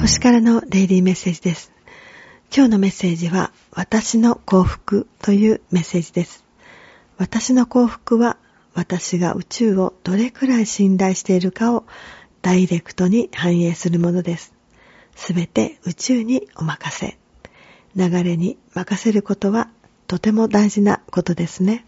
星からのデイリーメッセージです。今日のメッセージは、私の幸福というメッセージです。私の幸福は、私が宇宙をどれくらい信頼しているかをダイレクトに反映するものです。すべて宇宙にお任せ。流れに任せることはとても大事なことですね。